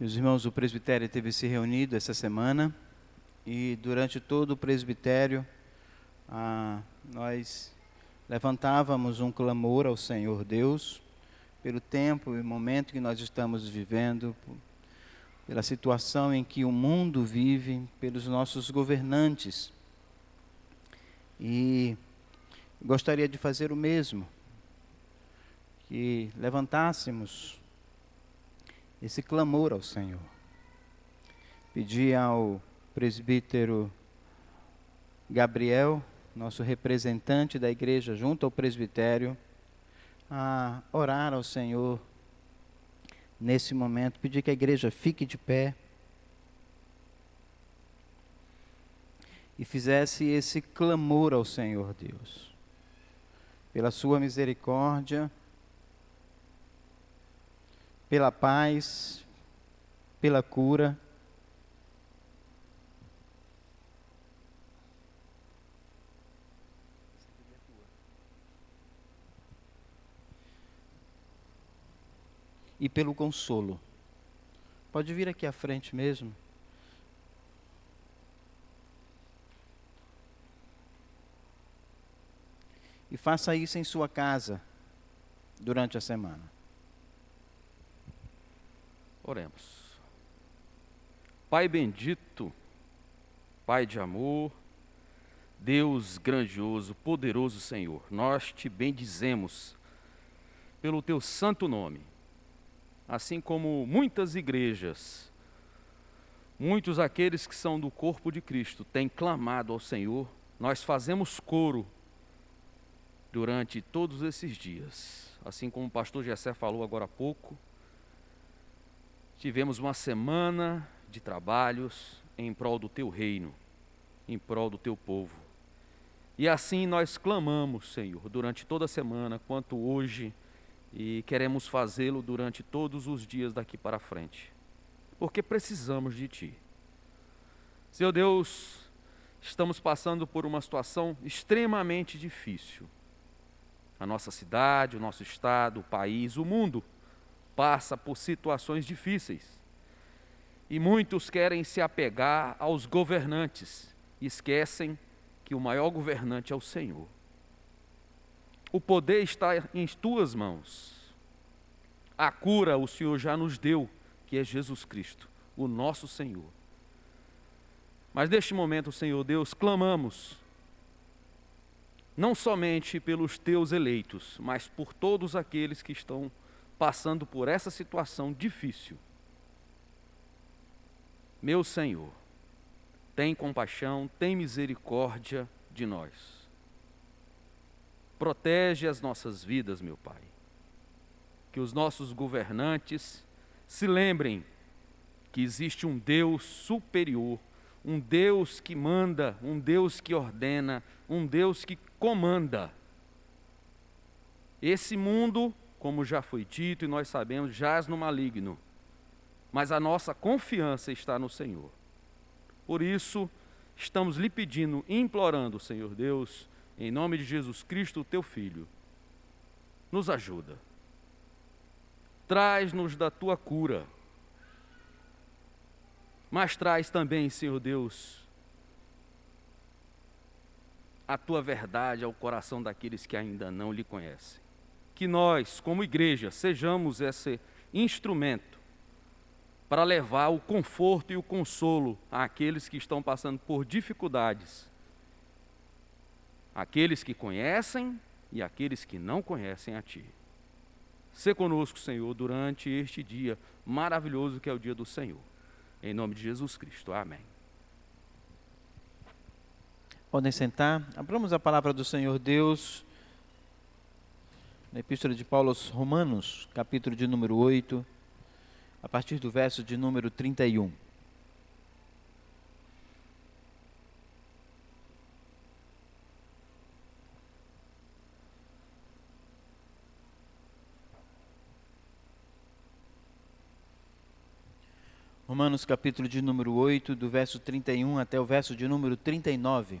Meus irmãos, o presbitério teve se reunido essa semana e durante todo o presbitério ah, nós levantávamos um clamor ao Senhor Deus pelo tempo e momento que nós estamos vivendo, pela situação em que o mundo vive, pelos nossos governantes. E gostaria de fazer o mesmo, que levantássemos esse clamor ao Senhor. Pedi ao presbítero Gabriel, nosso representante da igreja junto ao presbitério, a orar ao Senhor nesse momento, pedir que a igreja fique de pé e fizesse esse clamor ao Senhor Deus, pela Sua misericórdia, pela paz, pela cura. E pelo consolo. Pode vir aqui à frente mesmo. E faça isso em sua casa durante a semana. Oremos. Pai bendito, Pai de amor, Deus grandioso, poderoso Senhor, nós te bendizemos pelo teu santo nome. Assim como muitas igrejas, muitos aqueles que são do corpo de Cristo têm clamado ao Senhor, nós fazemos coro durante todos esses dias. Assim como o pastor Jessé falou agora há pouco, tivemos uma semana de trabalhos em prol do teu reino, em prol do teu povo. E assim nós clamamos, Senhor, durante toda a semana, quanto hoje, e queremos fazê-lo durante todos os dias daqui para frente, porque precisamos de Ti. Senhor Deus, estamos passando por uma situação extremamente difícil. A nossa cidade, o nosso estado, o país, o mundo passa por situações difíceis. E muitos querem se apegar aos governantes e esquecem que o maior governante é o Senhor. O poder está em tuas mãos. A cura o Senhor já nos deu, que é Jesus Cristo, o nosso Senhor. Mas neste momento, Senhor Deus, clamamos, não somente pelos teus eleitos, mas por todos aqueles que estão passando por essa situação difícil. Meu Senhor, tem compaixão, tem misericórdia de nós. Protege as nossas vidas, meu Pai. Que os nossos governantes se lembrem que existe um Deus superior, um Deus que manda, um Deus que ordena, um Deus que comanda. Esse mundo como já foi dito e nós sabemos, jaz no maligno. Mas a nossa confiança está no Senhor. Por isso, estamos lhe pedindo, implorando, Senhor Deus, em nome de Jesus Cristo, teu Filho, nos ajuda. Traz-nos da tua cura. Mas traz também, Senhor Deus, a tua verdade ao coração daqueles que ainda não lhe conhecem que nós, como igreja, sejamos esse instrumento para levar o conforto e o consolo àqueles que estão passando por dificuldades, aqueles que conhecem e aqueles que não conhecem a Ti. Se conosco, Senhor, durante este dia maravilhoso que é o dia do Senhor. Em nome de Jesus Cristo. Amém. Podem sentar. Abramos a palavra do Senhor Deus na Epístola de Paulo aos Romanos, capítulo de número 8, a partir do verso de número 31. Romanos capítulo de número 8, do verso 31 até o verso de número 39.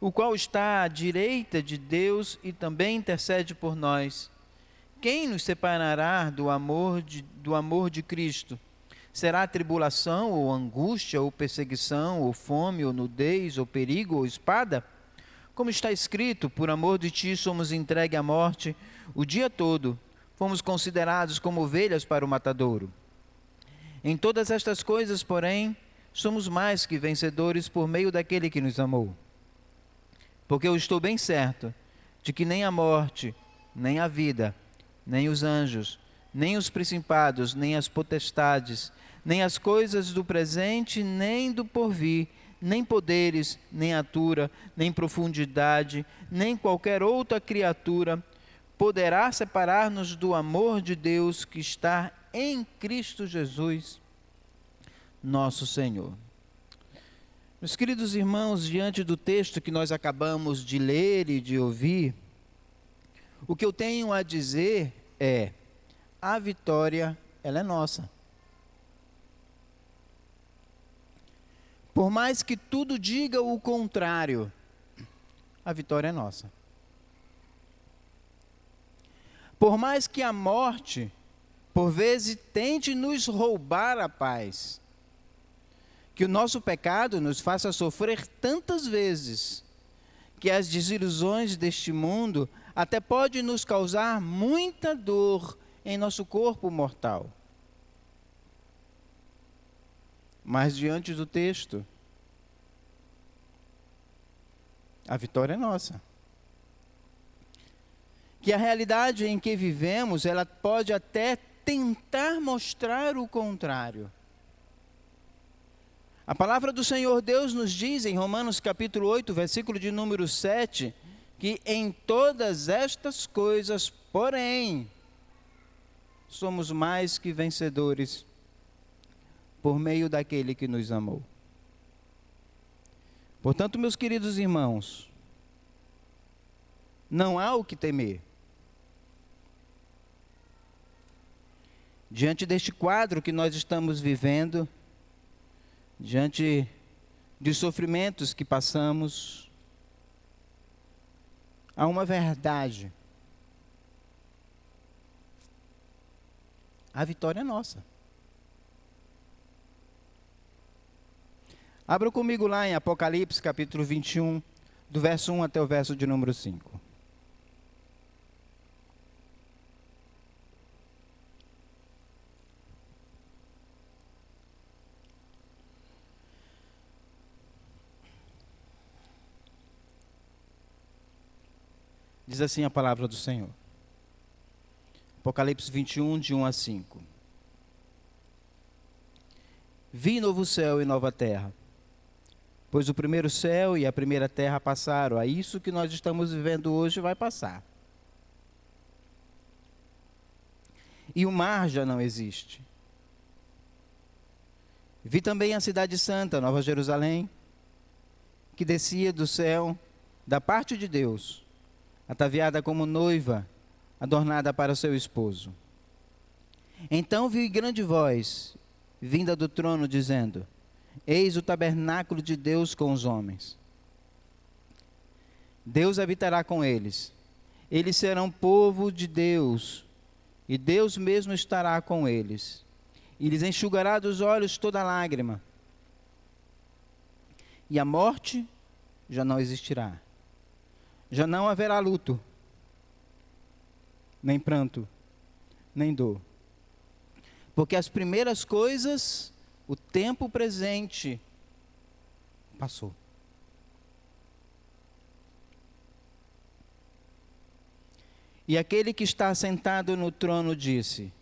o qual está à direita de Deus e também intercede por nós. Quem nos separará do amor de, do amor de Cristo? Será tribulação, ou angústia, ou perseguição, ou fome, ou nudez, ou perigo, ou espada? Como está escrito, por amor de ti somos entregues à morte o dia todo, fomos considerados como ovelhas para o matadouro. Em todas estas coisas, porém, somos mais que vencedores por meio daquele que nos amou. Porque eu estou bem certo de que nem a morte, nem a vida, nem os anjos, nem os principados, nem as potestades, nem as coisas do presente, nem do porvir, nem poderes, nem altura, nem profundidade, nem qualquer outra criatura poderá separar-nos do amor de Deus que está em Cristo Jesus, nosso Senhor. Meus queridos irmãos, diante do texto que nós acabamos de ler e de ouvir, o que eu tenho a dizer é: a vitória, ela é nossa. Por mais que tudo diga o contrário, a vitória é nossa. Por mais que a morte, por vezes, tente nos roubar a paz, que o nosso pecado nos faça sofrer tantas vezes, que as desilusões deste mundo até pode nos causar muita dor em nosso corpo mortal. Mas diante do texto, a vitória é nossa. Que a realidade em que vivemos, ela pode até tentar mostrar o contrário. A palavra do Senhor Deus nos diz em Romanos capítulo 8, versículo de número 7, que em todas estas coisas, porém, somos mais que vencedores por meio daquele que nos amou. Portanto, meus queridos irmãos, não há o que temer. Diante deste quadro que nós estamos vivendo, diante dos sofrimentos que passamos, há uma verdade. A vitória é nossa. Abra comigo lá em Apocalipse capítulo 21, do verso 1 até o verso de número 5. Diz assim a palavra do Senhor. Apocalipse 21, de 1 a 5. Vi novo céu e nova terra Pois o primeiro céu e a primeira terra passaram, a isso que nós estamos vivendo hoje vai passar. E o mar já não existe. Vi também a cidade santa, Nova Jerusalém, que descia do céu da parte de Deus, ataviada como noiva, adornada para seu esposo. Então vi grande voz, vinda do trono, dizendo: Eis o tabernáculo de Deus com os homens. Deus habitará com eles. Eles serão povo de Deus, e Deus mesmo estará com eles. E lhes enxugará dos olhos toda lágrima. E a morte já não existirá. Já não haverá luto, nem pranto, nem dor. Porque as primeiras coisas o tempo presente passou. E aquele que está sentado no trono disse: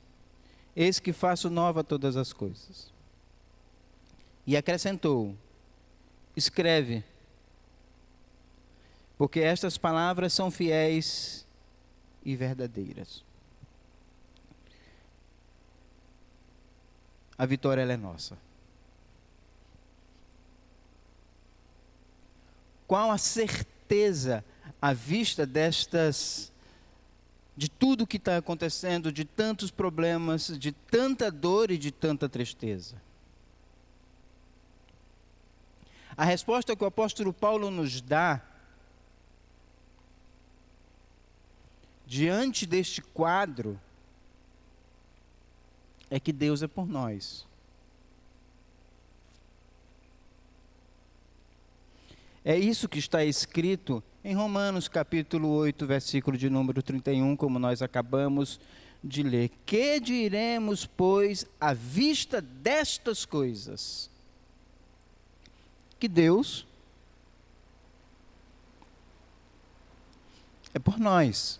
Eis que faço nova todas as coisas. E acrescentou: Escreve, porque estas palavras são fiéis e verdadeiras. A vitória é nossa. Qual a certeza à vista destas de tudo que está acontecendo, de tantos problemas, de tanta dor e de tanta tristeza? A resposta que o apóstolo Paulo nos dá diante deste quadro é que Deus é por nós. É isso que está escrito em Romanos capítulo 8, versículo de número 31, como nós acabamos de ler. Que diremos, pois, à vista destas coisas? Que Deus é por nós.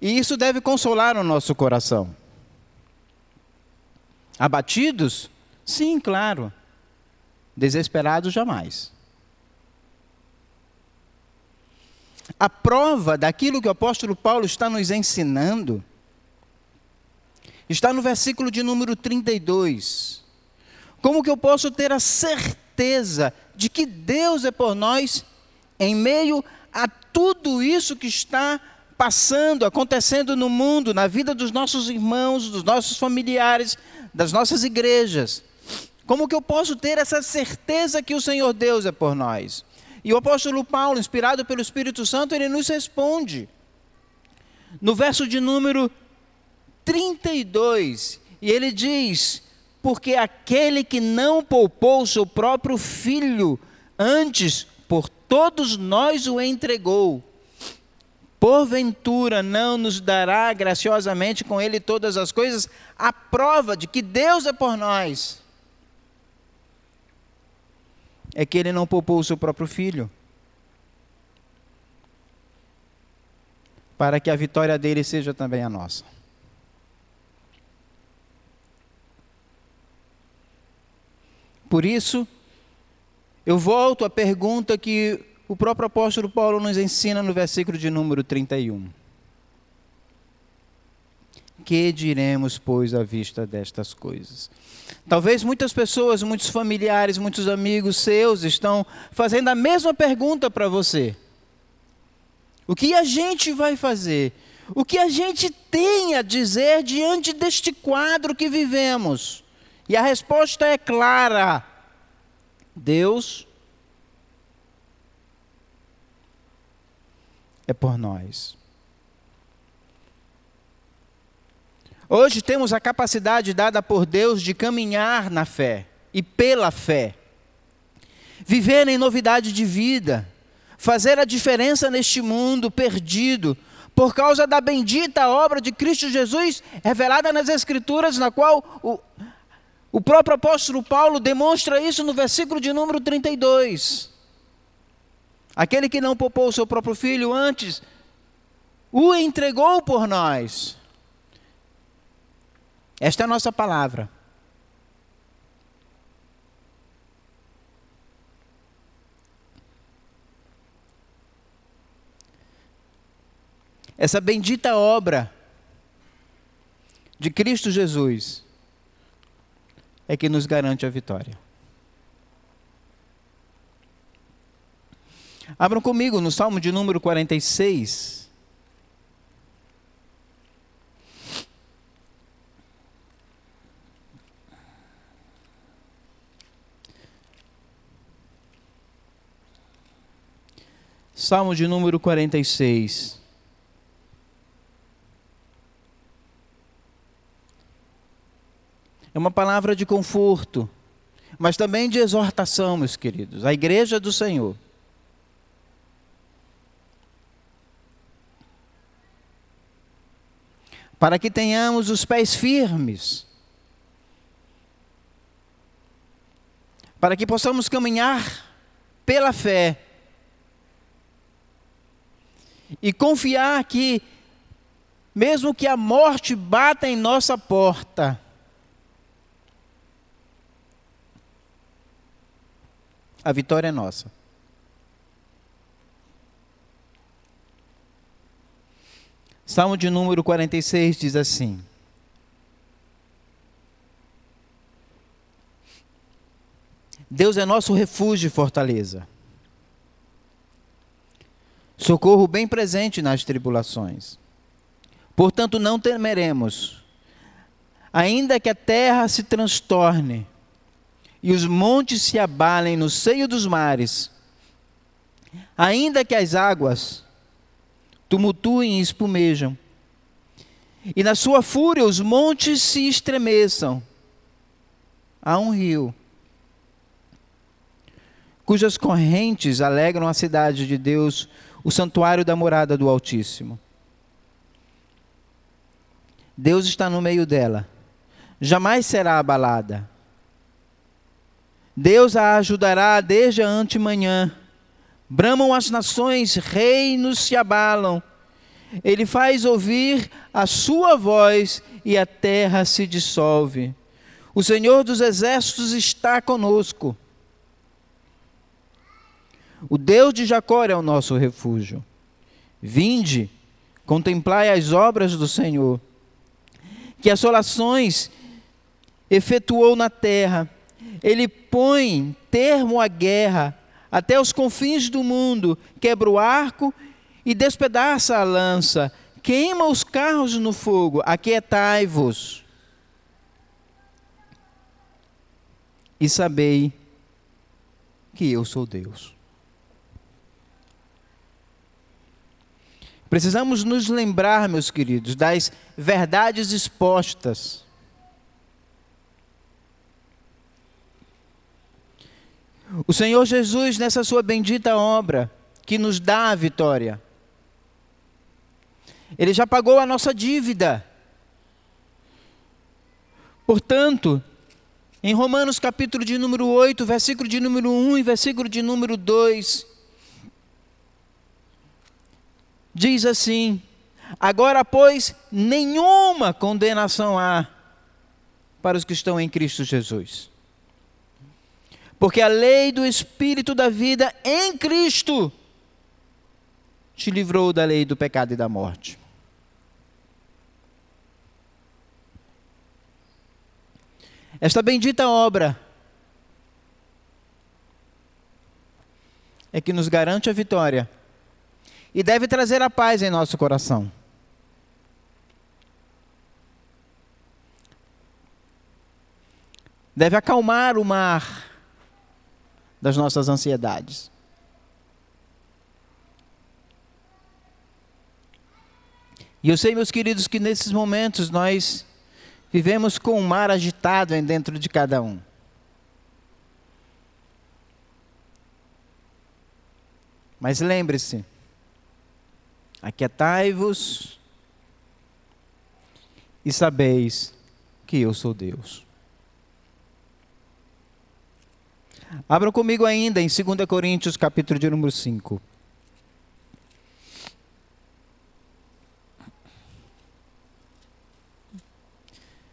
E isso deve consolar o nosso coração. Abatidos? Sim, claro. Desesperados jamais. A prova daquilo que o apóstolo Paulo está nos ensinando está no versículo de número 32. Como que eu posso ter a certeza de que Deus é por nós em meio a tudo isso que está passando, acontecendo no mundo, na vida dos nossos irmãos, dos nossos familiares, das nossas igrejas. Como que eu posso ter essa certeza que o Senhor Deus é por nós? E o apóstolo Paulo, inspirado pelo Espírito Santo, ele nos responde. No verso de número 32, e ele diz: Porque aquele que não poupou seu próprio filho, antes por todos nós o entregou, porventura não nos dará graciosamente com ele todas as coisas, a prova de que Deus é por nós. É que ele não poupou o seu próprio filho. Para que a vitória dele seja também a nossa. Por isso, eu volto à pergunta que o próprio apóstolo Paulo nos ensina no versículo de número 31. Que diremos, pois, à vista destas coisas? Talvez muitas pessoas, muitos familiares, muitos amigos seus estão fazendo a mesma pergunta para você. O que a gente vai fazer? O que a gente tem a dizer diante deste quadro que vivemos? E a resposta é clara: Deus é por nós. Hoje temos a capacidade dada por Deus de caminhar na fé e pela fé, viver em novidade de vida, fazer a diferença neste mundo perdido, por causa da bendita obra de Cristo Jesus revelada nas Escrituras, na qual o, o próprio apóstolo Paulo demonstra isso no versículo de número 32. Aquele que não poupou o seu próprio filho antes, o entregou por nós. Esta é a nossa palavra. Essa bendita obra de Cristo Jesus é que nos garante a vitória. Abram comigo no Salmo de número 46. Salmo de número 46. É uma palavra de conforto, mas também de exortação, meus queridos. A igreja do Senhor. Para que tenhamos os pés firmes, para que possamos caminhar pela fé e confiar que, mesmo que a morte bata em nossa porta, a vitória é nossa. Salmo de número 46 diz assim: Deus é nosso refúgio e fortaleza, socorro bem presente nas tribulações. Portanto, não temeremos, ainda que a terra se transtorne e os montes se abalem no seio dos mares, ainda que as águas tumultuem e espumejam, e na sua fúria os montes se estremeçam. Há um rio, cujas correntes alegram a cidade de Deus, o santuário da morada do Altíssimo. Deus está no meio dela, jamais será abalada. Deus a ajudará desde a antemanhã Bramam as nações, reinos se abalam. Ele faz ouvir a sua voz e a terra se dissolve. O Senhor dos exércitos está conosco. O Deus de Jacó é o nosso refúgio. Vinde, contemplai as obras do Senhor, que assolações efetuou na terra. Ele põe termo à guerra até os confins do mundo, quebra o arco e despedaça a lança, queima os carros no fogo, aquietai-vos. E sabei que eu sou Deus. Precisamos nos lembrar, meus queridos, das verdades expostas O Senhor Jesus, nessa sua bendita obra, que nos dá a vitória, Ele já pagou a nossa dívida. Portanto, em Romanos capítulo de número 8, versículo de número 1 e versículo de número 2, diz assim: Agora, pois, nenhuma condenação há para os que estão em Cristo Jesus. Porque a lei do Espírito da vida em Cristo te livrou da lei do pecado e da morte. Esta bendita obra é que nos garante a vitória e deve trazer a paz em nosso coração. Deve acalmar o mar das nossas ansiedades. E eu sei, meus queridos, que nesses momentos nós vivemos com um mar agitado dentro de cada um. Mas lembre-se, aquietai-vos e sabeis que eu sou Deus. Abram comigo ainda em 2 Coríntios, capítulo de número 5.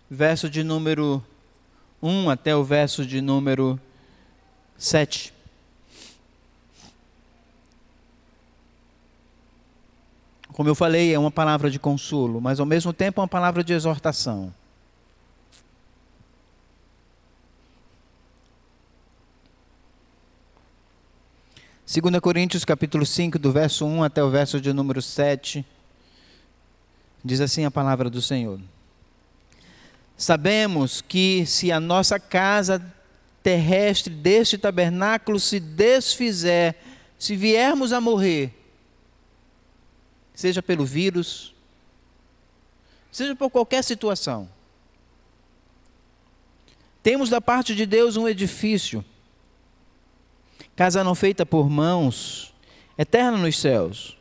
Verso de número 1 até o verso de número 7. Como eu falei, é uma palavra de consolo, mas ao mesmo tempo é uma palavra de exortação. 2 Coríntios capítulo 5, do verso 1 até o verso de número 7, diz assim a palavra do Senhor. Sabemos que se a nossa casa terrestre deste tabernáculo se desfizer, se viermos a morrer, seja pelo vírus, seja por qualquer situação, temos da parte de Deus um edifício casa não feita por mãos, eterna nos céus.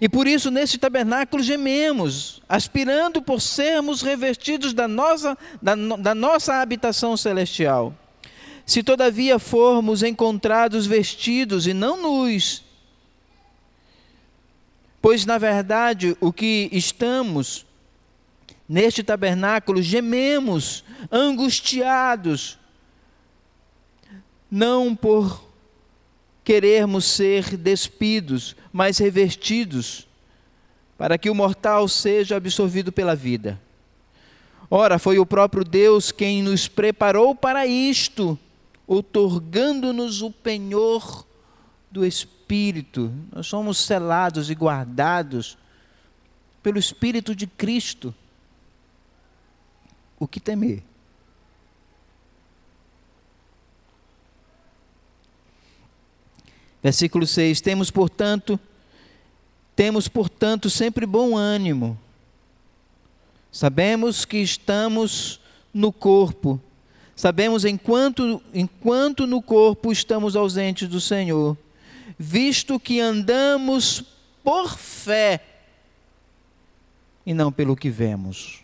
E por isso, nesse tabernáculo, gememos, aspirando por sermos revestidos da nossa, da, da nossa habitação celestial. Se todavia formos encontrados vestidos e não nus, pois na verdade o que estamos neste tabernáculo gememos, angustiados, não por querermos ser despidos, mas revestidos para que o mortal seja absorvido pela vida. Ora, foi o próprio Deus quem nos preparou para isto, otorgando-nos o penhor do Espírito. Nós somos selados e guardados pelo Espírito de Cristo. O que temer? Versículo 6: Temos, portanto, temos, portanto, sempre bom ânimo. Sabemos que estamos no corpo. Sabemos enquanto, enquanto no corpo estamos ausentes do Senhor, visto que andamos por fé e não pelo que vemos.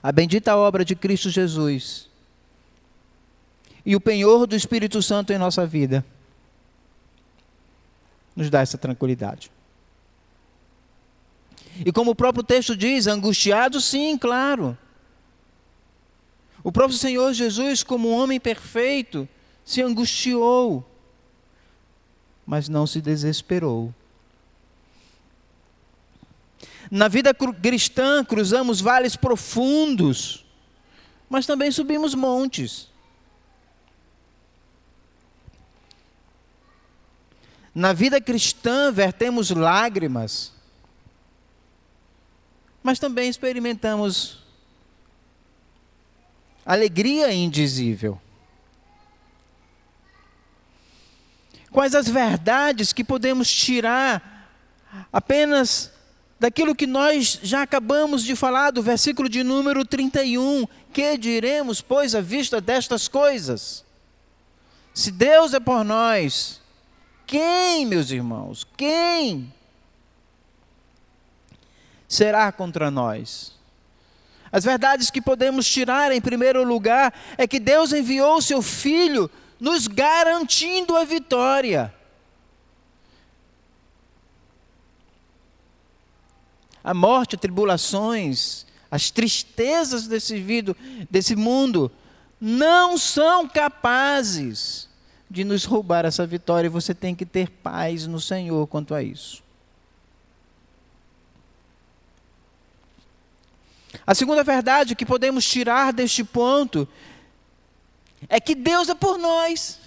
A bendita obra de Cristo Jesus e o penhor do Espírito Santo em nossa vida nos dá essa tranquilidade. E como o próprio texto diz, angustiado, sim, claro. O próprio Senhor Jesus, como um homem perfeito, se angustiou, mas não se desesperou. Na vida cristã, cruzamos vales profundos, mas também subimos montes. Na vida cristã, vertemos lágrimas, mas também experimentamos alegria indizível. Quais as verdades que podemos tirar apenas daquilo que nós já acabamos de falar, do versículo de número 31? Que diremos, pois, à vista destas coisas? Se Deus é por nós, quem, meus irmãos? Quem será contra nós? As verdades que podemos tirar, em primeiro lugar, é que Deus enviou o seu Filho, nos garantindo a vitória. A morte, tribulações, as tristezas desse, vida, desse mundo não são capazes de nos roubar essa vitória, e você tem que ter paz no Senhor quanto a isso. A segunda verdade que podemos tirar deste ponto é que Deus é por nós.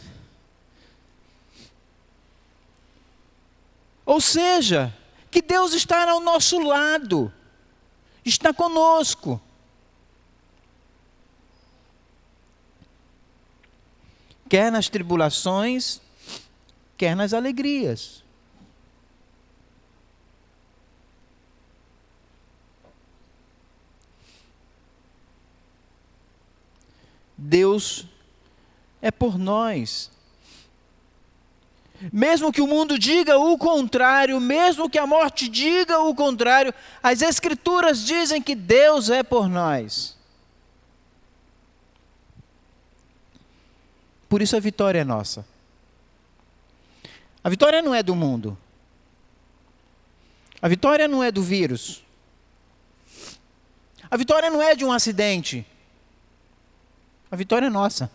Ou seja, que Deus está ao nosso lado, está conosco. Quer nas tribulações, quer nas alegrias. Deus é por nós. Mesmo que o mundo diga o contrário, mesmo que a morte diga o contrário, as Escrituras dizem que Deus é por nós. Por isso a vitória é nossa. A vitória não é do mundo. A vitória não é do vírus. A vitória não é de um acidente. A vitória é nossa.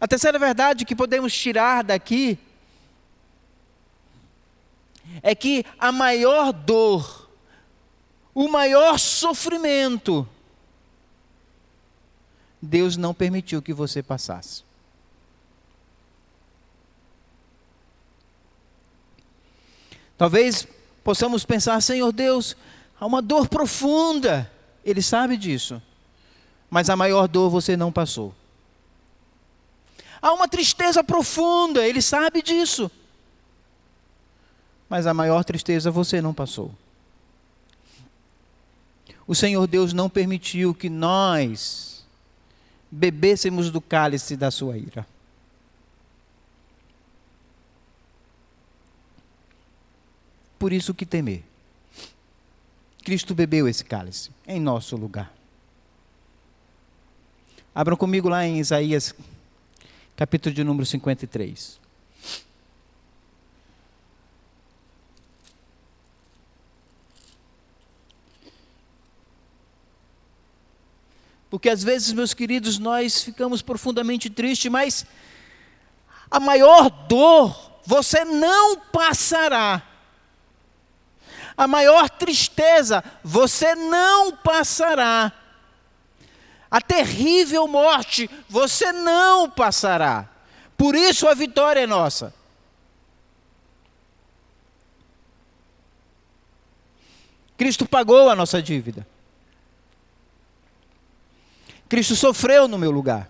A terceira verdade que podemos tirar daqui é que a maior dor, o maior sofrimento, Deus não permitiu que você passasse. Talvez possamos pensar, Senhor Deus, há uma dor profunda. Ele sabe disso. Mas a maior dor você não passou. Há uma tristeza profunda, ele sabe disso. Mas a maior tristeza você não passou. O Senhor Deus não permitiu que nós bebêssemos do cálice da sua ira. Por isso que temer. Cristo bebeu esse cálice em nosso lugar. Abram comigo lá em Isaías, capítulo de número 53. Porque às vezes, meus queridos, nós ficamos profundamente tristes, mas a maior dor você não passará. A maior tristeza você não passará. A terrível morte você não passará. Por isso a vitória é nossa. Cristo pagou a nossa dívida. Cristo sofreu no meu lugar.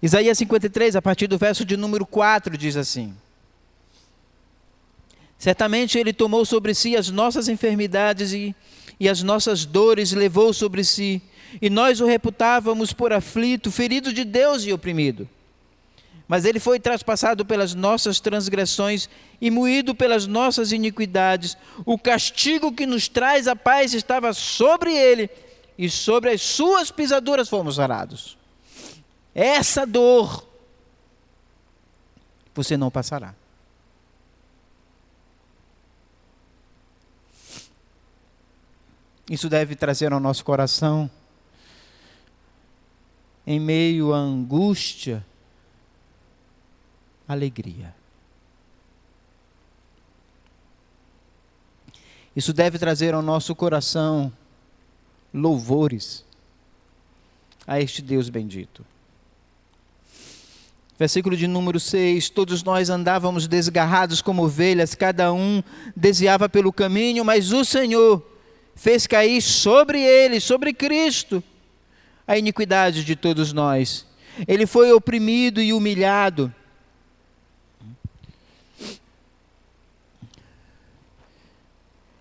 Isaías 53, a partir do verso de número 4, diz assim: Certamente Ele tomou sobre si as nossas enfermidades e, e as nossas dores levou sobre si, e nós o reputávamos por aflito, ferido de Deus e oprimido. Mas Ele foi traspassado pelas nossas transgressões e moído pelas nossas iniquidades. O castigo que nos traz a paz estava sobre Ele, e sobre as suas pisaduras fomos sarados. Essa dor você não passará. Isso deve trazer ao nosso coração, em meio à angústia, alegria. Isso deve trazer ao nosso coração louvores a este Deus bendito. Versículo de número 6: Todos nós andávamos desgarrados como ovelhas, cada um desviava pelo caminho, mas o Senhor fez cair sobre ele, sobre Cristo, a iniquidade de todos nós. Ele foi oprimido e humilhado.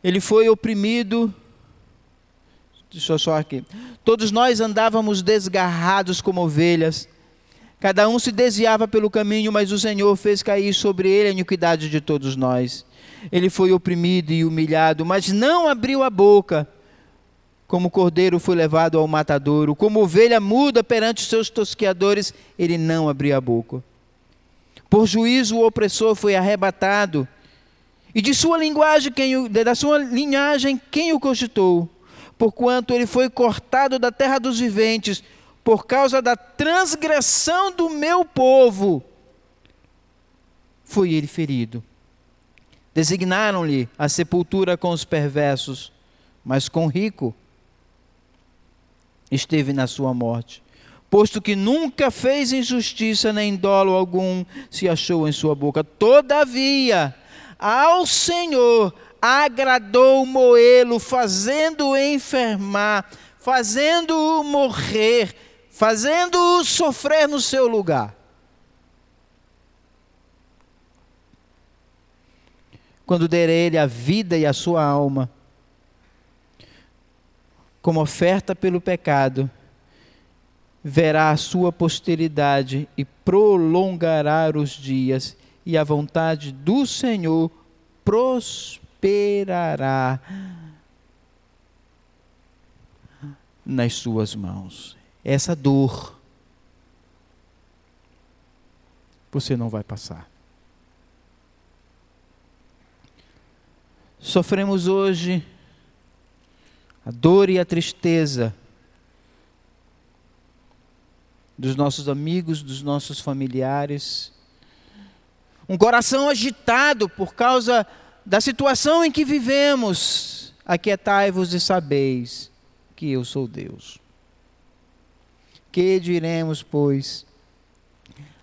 Ele foi oprimido. Deixa eu só aqui. Todos nós andávamos desgarrados como ovelhas Cada um se desviava pelo caminho, mas o Senhor fez cair sobre ele a iniquidade de todos nós. Ele foi oprimido e humilhado, mas não abriu a boca. Como cordeiro foi levado ao matadouro, como ovelha muda perante os seus tosqueadores, ele não abriu a boca. Por juízo o opressor foi arrebatado, e de sua linguagem quem, da sua linhagem quem o cogitou? Porquanto ele foi cortado da terra dos viventes, por causa da transgressão do meu povo, foi ele ferido. Designaram-lhe a sepultura com os perversos, mas com o rico esteve na sua morte. Posto que nunca fez injustiça, nem dolo algum se achou em sua boca. Todavia, ao Senhor agradou moê-lo, fazendo-o enfermar, fazendo-o morrer fazendo-o sofrer no seu lugar. Quando der ele a vida e a sua alma, como oferta pelo pecado, verá a sua posteridade e prolongará os dias, e a vontade do Senhor prosperará nas suas mãos essa dor você não vai passar. Sofremos hoje a dor e a tristeza dos nossos amigos, dos nossos familiares. Um coração agitado por causa da situação em que vivemos. Aquietai-vos e sabeis que eu sou Deus. Que diremos, pois,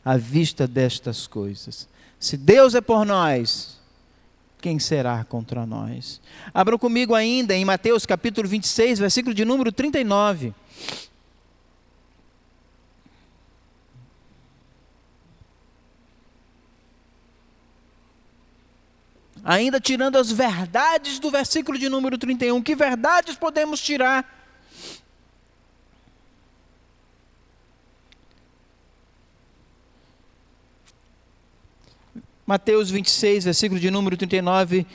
à vista destas coisas? Se Deus é por nós, quem será contra nós? Abram comigo ainda em Mateus capítulo 26, versículo de número 39. Ainda tirando as verdades do versículo de número 31, que verdades podemos tirar? Mateus 26, versículo de número 39,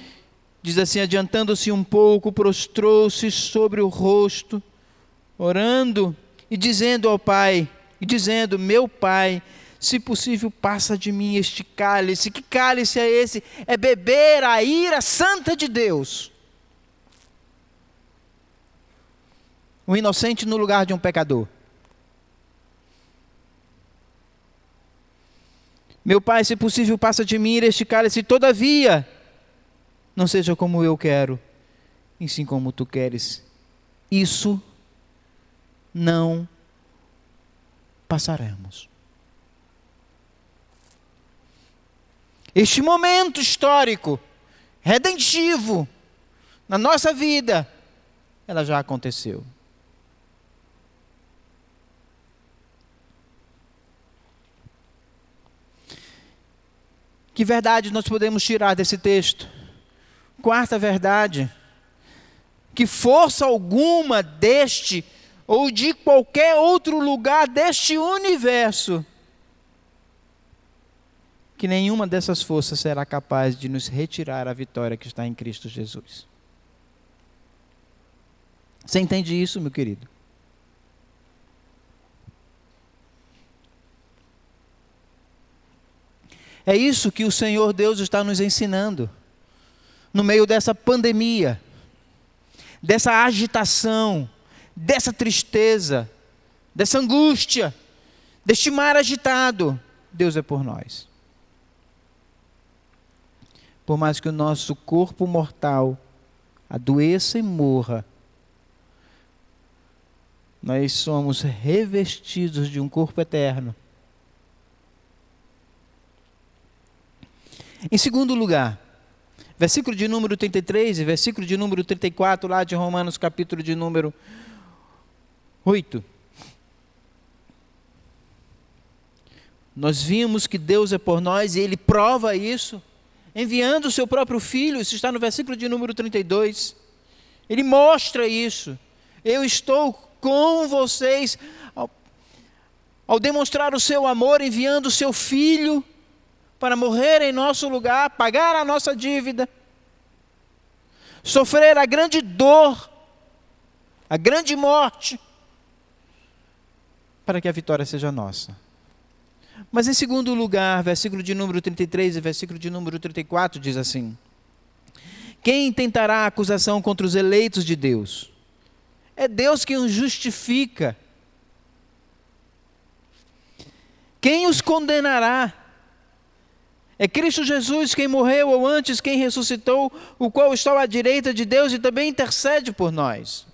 diz assim: Adiantando-se um pouco, prostrou-se sobre o rosto, orando e dizendo ao Pai, e dizendo: Meu Pai, se possível, passa de mim este cálice. Que cálice é esse? É beber a ira santa de Deus. um inocente no lugar de um pecador. Meu pai, se possível, passa de mim este cálice, todavia, não seja como eu quero, e sim como tu queres. Isso não passaremos. Este momento histórico, redentivo, na nossa vida, ela já aconteceu. Que verdade nós podemos tirar desse texto? Quarta verdade: que força alguma deste ou de qualquer outro lugar deste universo, que nenhuma dessas forças será capaz de nos retirar a vitória que está em Cristo Jesus. Você entende isso, meu querido? É isso que o Senhor Deus está nos ensinando. No meio dessa pandemia, dessa agitação, dessa tristeza, dessa angústia, deste mar agitado, Deus é por nós. Por mais que o nosso corpo mortal adoeça e morra, nós somos revestidos de um corpo eterno Em segundo lugar, versículo de número 33 e versículo de número 34, lá de Romanos, capítulo de número 8. Nós vimos que Deus é por nós e Ele prova isso, enviando o seu próprio Filho, isso está no versículo de número 32. Ele mostra isso. Eu estou com vocês ao, ao demonstrar o seu amor, enviando o seu Filho para morrer em nosso lugar, pagar a nossa dívida, sofrer a grande dor, a grande morte, para que a vitória seja nossa. Mas em segundo lugar, versículo de número 33 e versículo de número 34 diz assim: Quem tentará acusação contra os eleitos de Deus? É Deus quem os justifica. Quem os condenará? É Cristo Jesus quem morreu, ou antes quem ressuscitou, o qual está à direita de Deus e também intercede por nós.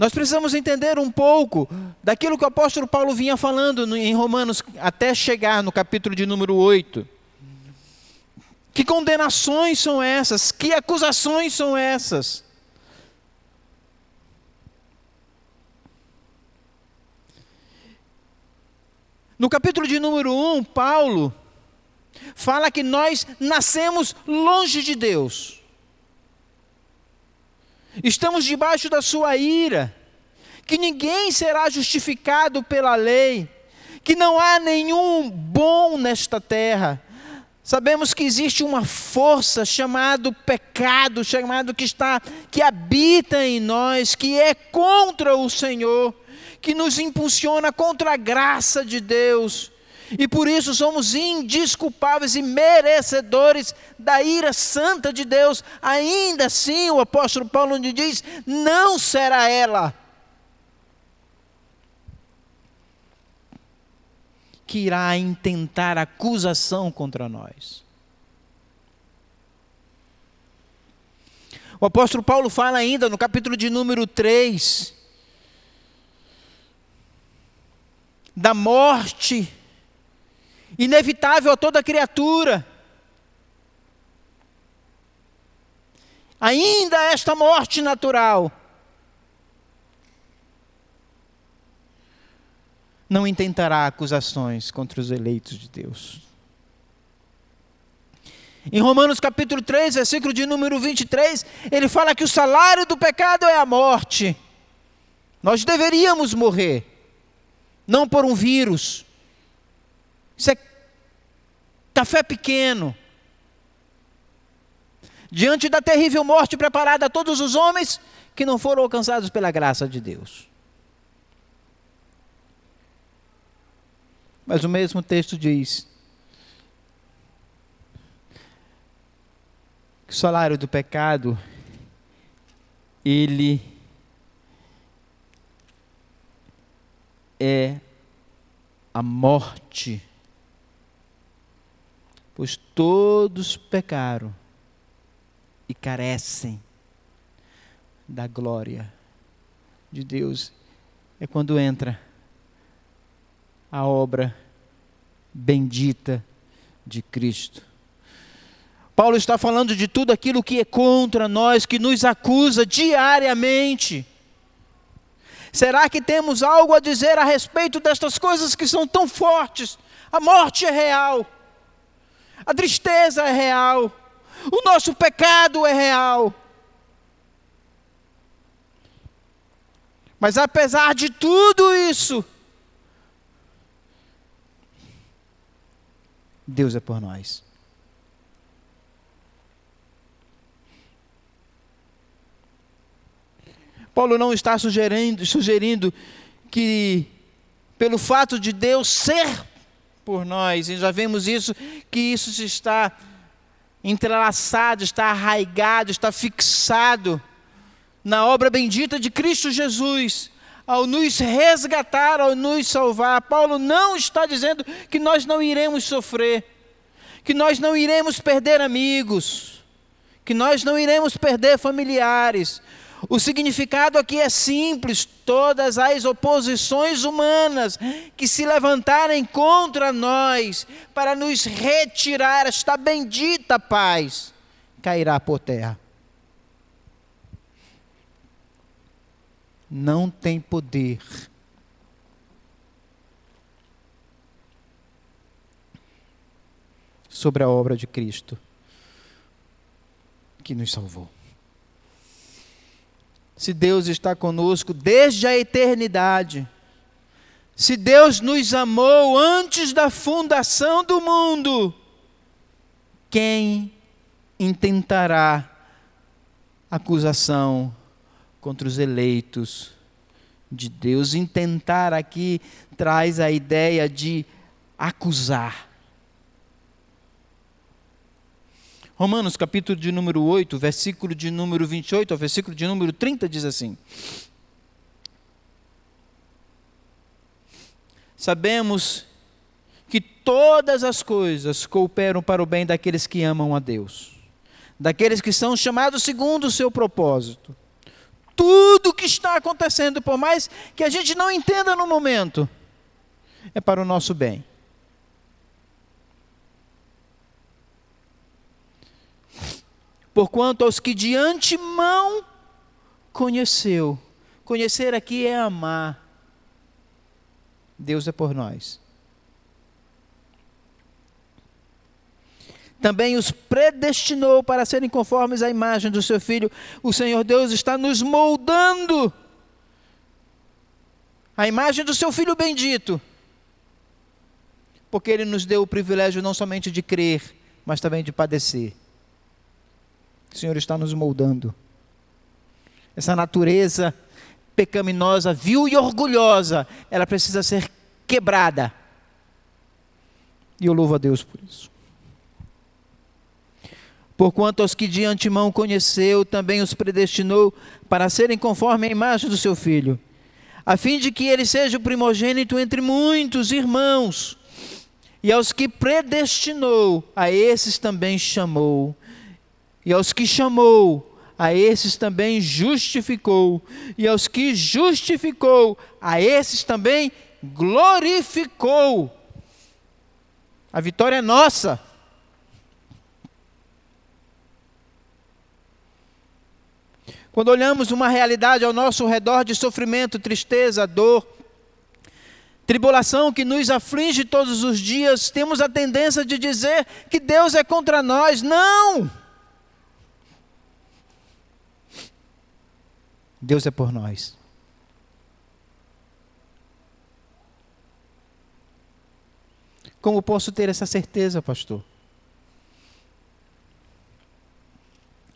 Nós precisamos entender um pouco daquilo que o apóstolo Paulo vinha falando em Romanos, até chegar no capítulo de número 8. Que condenações são essas? Que acusações são essas? No capítulo de número 1, Paulo fala que nós nascemos longe de Deus. Estamos debaixo da sua ira, que ninguém será justificado pela lei, que não há nenhum bom nesta terra. Sabemos que existe uma força chamado pecado, chamado que está que habita em nós, que é contra o Senhor, que nos impulsiona contra a graça de Deus e por isso somos indisculpáveis e merecedores da ira santa de Deus. Ainda assim, o apóstolo Paulo nos diz: não será ela que irá intentar acusação contra nós. O apóstolo Paulo fala ainda no capítulo de número 3 da morte inevitável a toda criatura. Ainda esta morte natural não intentará acusações contra os eleitos de Deus. Em Romanos capítulo 3, versículo de número 23, ele fala que o salário do pecado é a morte. Nós deveríamos morrer, não por um vírus. Isso é café pequeno. Diante da terrível morte preparada a todos os homens que não foram alcançados pela graça de Deus. Mas o mesmo texto diz que o salário do pecado, ele é a morte. Pois todos pecaram e carecem da glória de Deus. É quando entra a obra bendita de Cristo. Paulo está falando de tudo aquilo que é contra nós, que nos acusa diariamente. Será que temos algo a dizer a respeito destas coisas que são tão fortes? A morte é real, a tristeza é real, o nosso pecado é real. Mas apesar de tudo isso, Deus é por nós. Paulo não está sugerindo, sugerindo que, pelo fato de Deus ser por nós, e já vemos isso, que isso está entrelaçado, está arraigado, está fixado na obra bendita de Cristo Jesus, ao nos resgatar, ao nos salvar. Paulo não está dizendo que nós não iremos sofrer, que nós não iremos perder amigos, que nós não iremos perder familiares, o significado aqui é simples: todas as oposições humanas que se levantarem contra nós para nos retirar esta bendita paz, cairá por terra. Não tem poder. Sobre a obra de Cristo que nos salvou se Deus está conosco desde a eternidade, se Deus nos amou antes da fundação do mundo, quem intentará acusação contra os eleitos de Deus? Intentar aqui traz a ideia de acusar. Romanos capítulo de número 8, versículo de número 28 ao versículo de número 30 diz assim: Sabemos que todas as coisas cooperam para o bem daqueles que amam a Deus, daqueles que são chamados segundo o seu propósito. Tudo que está acontecendo, por mais que a gente não entenda no momento, é para o nosso bem. Porquanto aos que de antemão conheceu, conhecer aqui é amar. Deus é por nós. Também os predestinou para serem conformes à imagem do seu filho. O Senhor Deus está nos moldando a imagem do seu filho bendito. Porque ele nos deu o privilégio não somente de crer, mas também de padecer. O Senhor está nos moldando. Essa natureza pecaminosa, vil e orgulhosa, ela precisa ser quebrada. E eu louvo a Deus por isso. Porquanto aos que de antemão conheceu, também os predestinou para serem conforme a imagem do seu filho, a fim de que ele seja o primogênito entre muitos irmãos. E aos que predestinou, a esses também chamou. E aos que chamou, a esses também justificou. E aos que justificou, a esses também glorificou. A vitória é nossa. Quando olhamos uma realidade ao nosso redor de sofrimento, tristeza, dor, tribulação que nos aflige todos os dias, temos a tendência de dizer que Deus é contra nós. Não! Deus é por nós. Como posso ter essa certeza, pastor?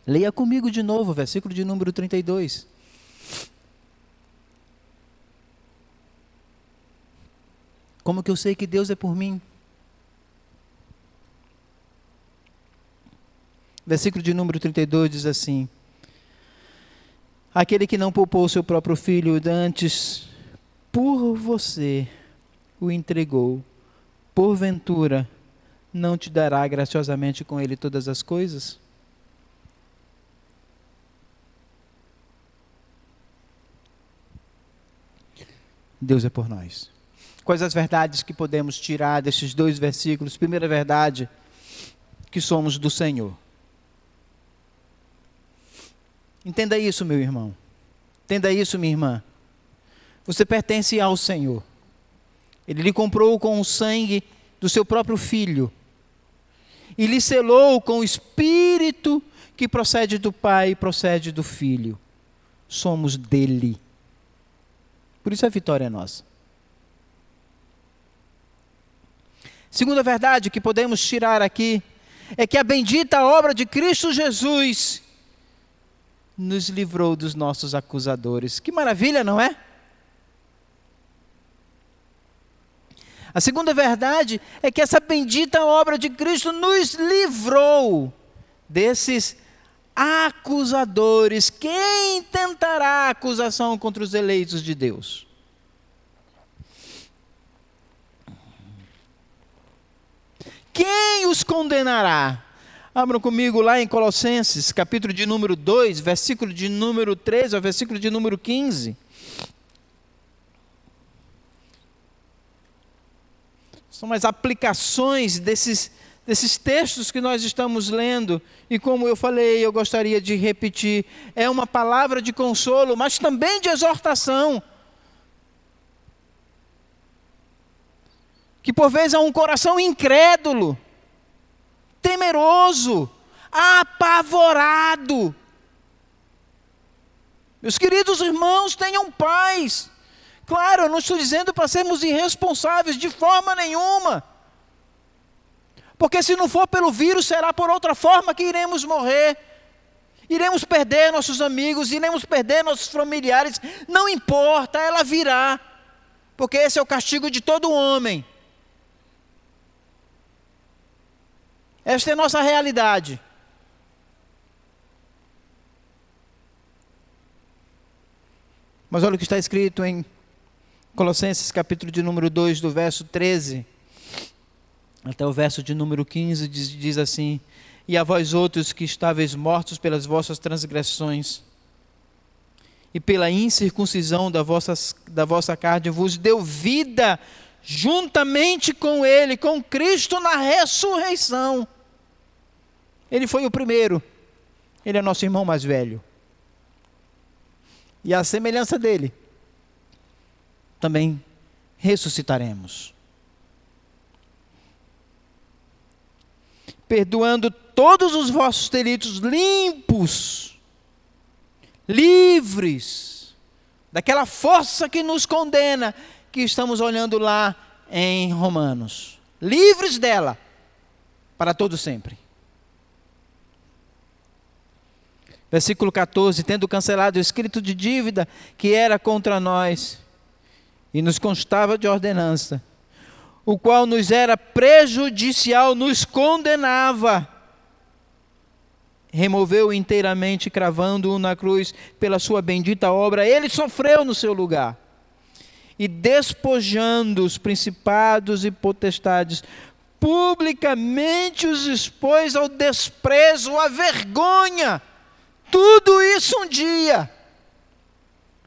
Leia comigo de novo, versículo de número 32. Como que eu sei que Deus é por mim? Versículo de número 32 diz assim: Aquele que não poupou seu próprio filho, antes por você o entregou, porventura não te dará graciosamente com ele todas as coisas? Deus é por nós. Quais as verdades que podemos tirar desses dois versículos? Primeira verdade, que somos do Senhor. Entenda isso, meu irmão. Entenda isso, minha irmã. Você pertence ao Senhor. Ele lhe comprou com o sangue do seu próprio filho. E lhe selou com o espírito que procede do Pai e procede do Filho. Somos dele. Por isso a vitória é nossa. Segunda verdade que podemos tirar aqui é que a bendita obra de Cristo Jesus nos livrou dos nossos acusadores. Que maravilha, não é? A segunda verdade é que essa bendita obra de Cristo nos livrou desses acusadores. Quem tentará acusação contra os eleitos de Deus? Quem os condenará? Abram comigo lá em Colossenses, capítulo de número 2, versículo de número 13 ao versículo de número 15. São as aplicações desses desses textos que nós estamos lendo, e como eu falei, eu gostaria de repetir, é uma palavra de consolo, mas também de exortação. Que por vezes há um coração incrédulo, temeroso, apavorado. Meus queridos irmãos, tenham paz. Claro, eu não estou dizendo para sermos irresponsáveis de forma nenhuma. Porque se não for pelo vírus, será por outra forma que iremos morrer. Iremos perder nossos amigos, iremos perder nossos familiares. Não importa, ela virá. Porque esse é o castigo de todo homem. Esta é a nossa realidade. Mas olha o que está escrito em Colossenses capítulo de número 2, do verso 13 até o verso de número 15 diz, diz assim: E a vós outros que estáveis mortos pelas vossas transgressões e pela incircuncisão da vossa, da vossa carne, vos deu vida juntamente com Ele, com Cristo na ressurreição. Ele foi o primeiro, Ele é nosso irmão mais velho. E a semelhança dele, também ressuscitaremos. perdoando todos os vossos delitos, limpos, livres daquela força que nos condena, que estamos olhando lá em Romanos. Livres dela para todo sempre. Versículo 14: Tendo cancelado o escrito de dívida que era contra nós e nos constava de ordenança o qual nos era prejudicial, nos condenava. Removeu inteiramente, cravando-o na cruz pela sua bendita obra, ele sofreu no seu lugar. E despojando os principados e potestades, publicamente os expôs ao desprezo, à vergonha. Tudo isso um dia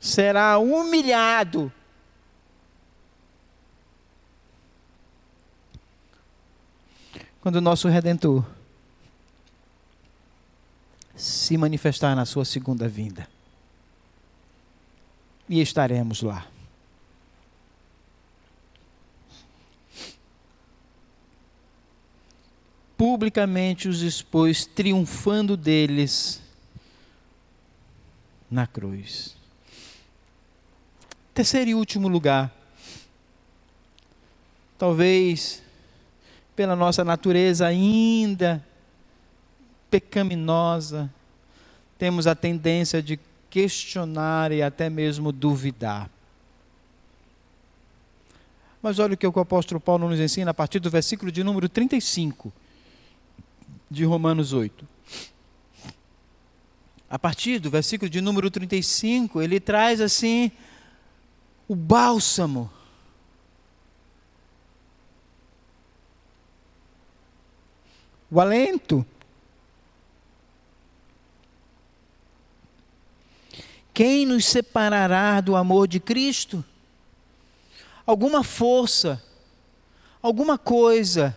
será humilhado quando o nosso Redentor se manifestar na sua segunda vinda. E estaremos lá. Publicamente os expôs, triunfando deles na cruz. Terceiro e último lugar. Talvez pela nossa natureza ainda pecaminosa, temos a tendência de questionar e até mesmo duvidar. Mas olha o que o apóstolo Paulo nos ensina a partir do versículo de número 35 de Romanos 8. A partir do versículo de número 35, ele traz assim o bálsamo. O alento. Quem nos separará do amor de Cristo? Alguma força, alguma coisa,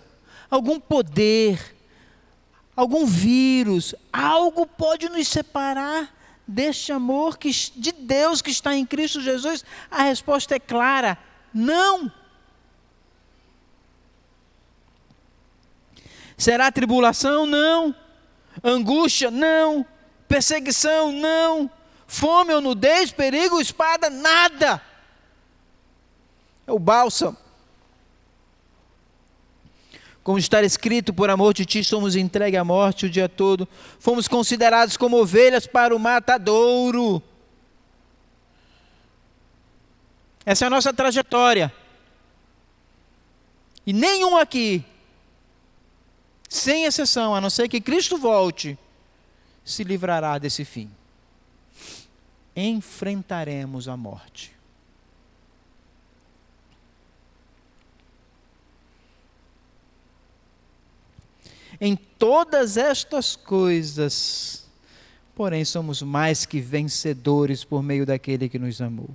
algum poder, algum vírus, algo pode nos separar deste amor que, de Deus que está em Cristo Jesus? A resposta é clara: não. Será tribulação? Não. Angústia? Não. Perseguição? Não. Fome ou nudez, perigo, espada, nada. É o bálsamo. Como está escrito, por amor de ti somos entregue à morte o dia todo. Fomos considerados como ovelhas para o matadouro. Essa é a nossa trajetória. E nenhum aqui, sem exceção, a não ser que Cristo volte, se livrará desse fim enfrentaremos a morte. Em todas estas coisas, porém, somos mais que vencedores por meio daquele que nos amou.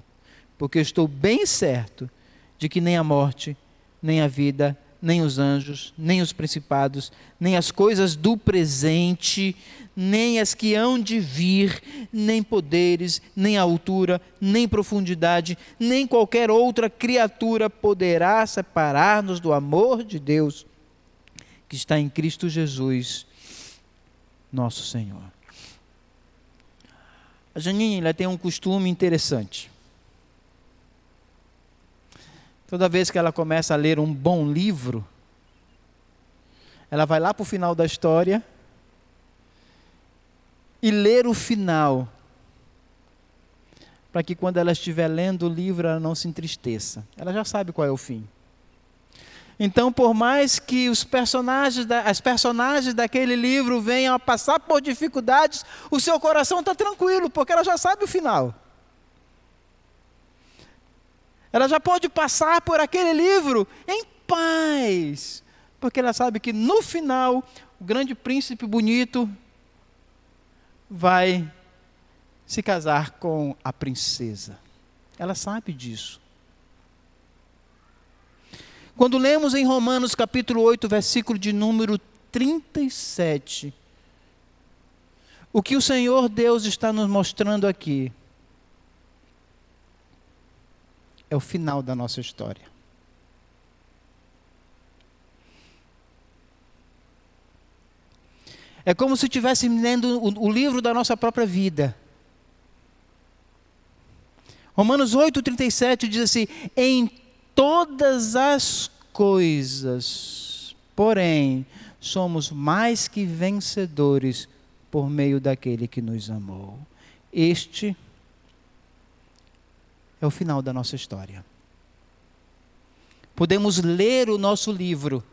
Porque estou bem certo de que nem a morte, nem a vida, nem os anjos, nem os principados, nem as coisas do presente, nem as que hão de vir, nem poderes, nem altura, nem profundidade, nem qualquer outra criatura poderá separar-nos do amor de Deus que está em Cristo Jesus, nosso Senhor. A Janine ela tem um costume interessante. Toda vez que ela começa a ler um bom livro, ela vai lá para o final da história e ler o final, para que quando ela estiver lendo o livro ela não se entristeça. Ela já sabe qual é o fim. Então, por mais que os personagens, da, as personagens daquele livro venham a passar por dificuldades, o seu coração está tranquilo, porque ela já sabe o final. Ela já pode passar por aquele livro em paz, porque ela sabe que no final o grande príncipe bonito vai se casar com a princesa. Ela sabe disso. Quando lemos em Romanos capítulo 8, versículo de número 37, o que o Senhor Deus está nos mostrando aqui é o final da nossa história. É como se estivesse lendo o, o livro da nossa própria vida. Romanos 8,37 diz assim: Em todas as coisas, porém, somos mais que vencedores por meio daquele que nos amou. Este é o final da nossa história. Podemos ler o nosso livro,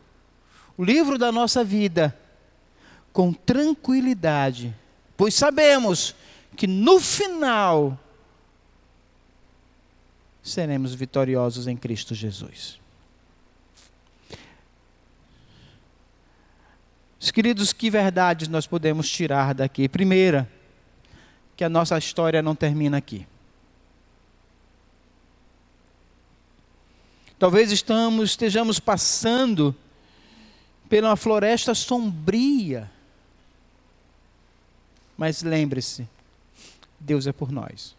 o livro da nossa vida, com tranquilidade, pois sabemos que no final seremos vitoriosos em Cristo Jesus. Os queridos, que verdades nós podemos tirar daqui? Primeira, que a nossa história não termina aqui. Talvez estamos, estejamos passando pela floresta sombria mas lembre-se, Deus é por nós.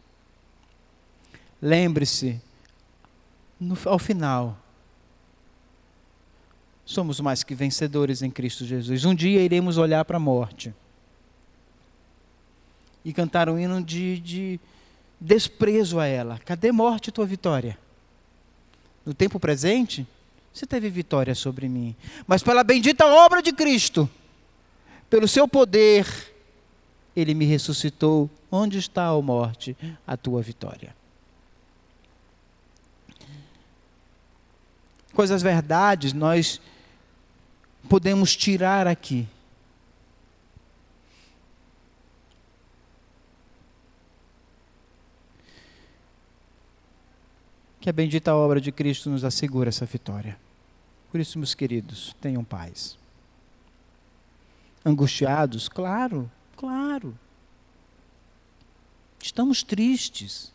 Lembre-se, ao final, somos mais que vencedores em Cristo Jesus. Um dia iremos olhar para a morte e cantar um hino de, de desprezo a ela. Cadê morte tua vitória? No tempo presente, você teve vitória sobre mim, mas pela bendita obra de Cristo, pelo seu poder, ele me ressuscitou. Onde está, a morte, a tua vitória? Coisas verdades nós podemos tirar aqui. que a bendita obra de Cristo nos assegura essa vitória. Por isso, meus queridos, tenham paz. Angustiados? Claro, claro. Estamos tristes.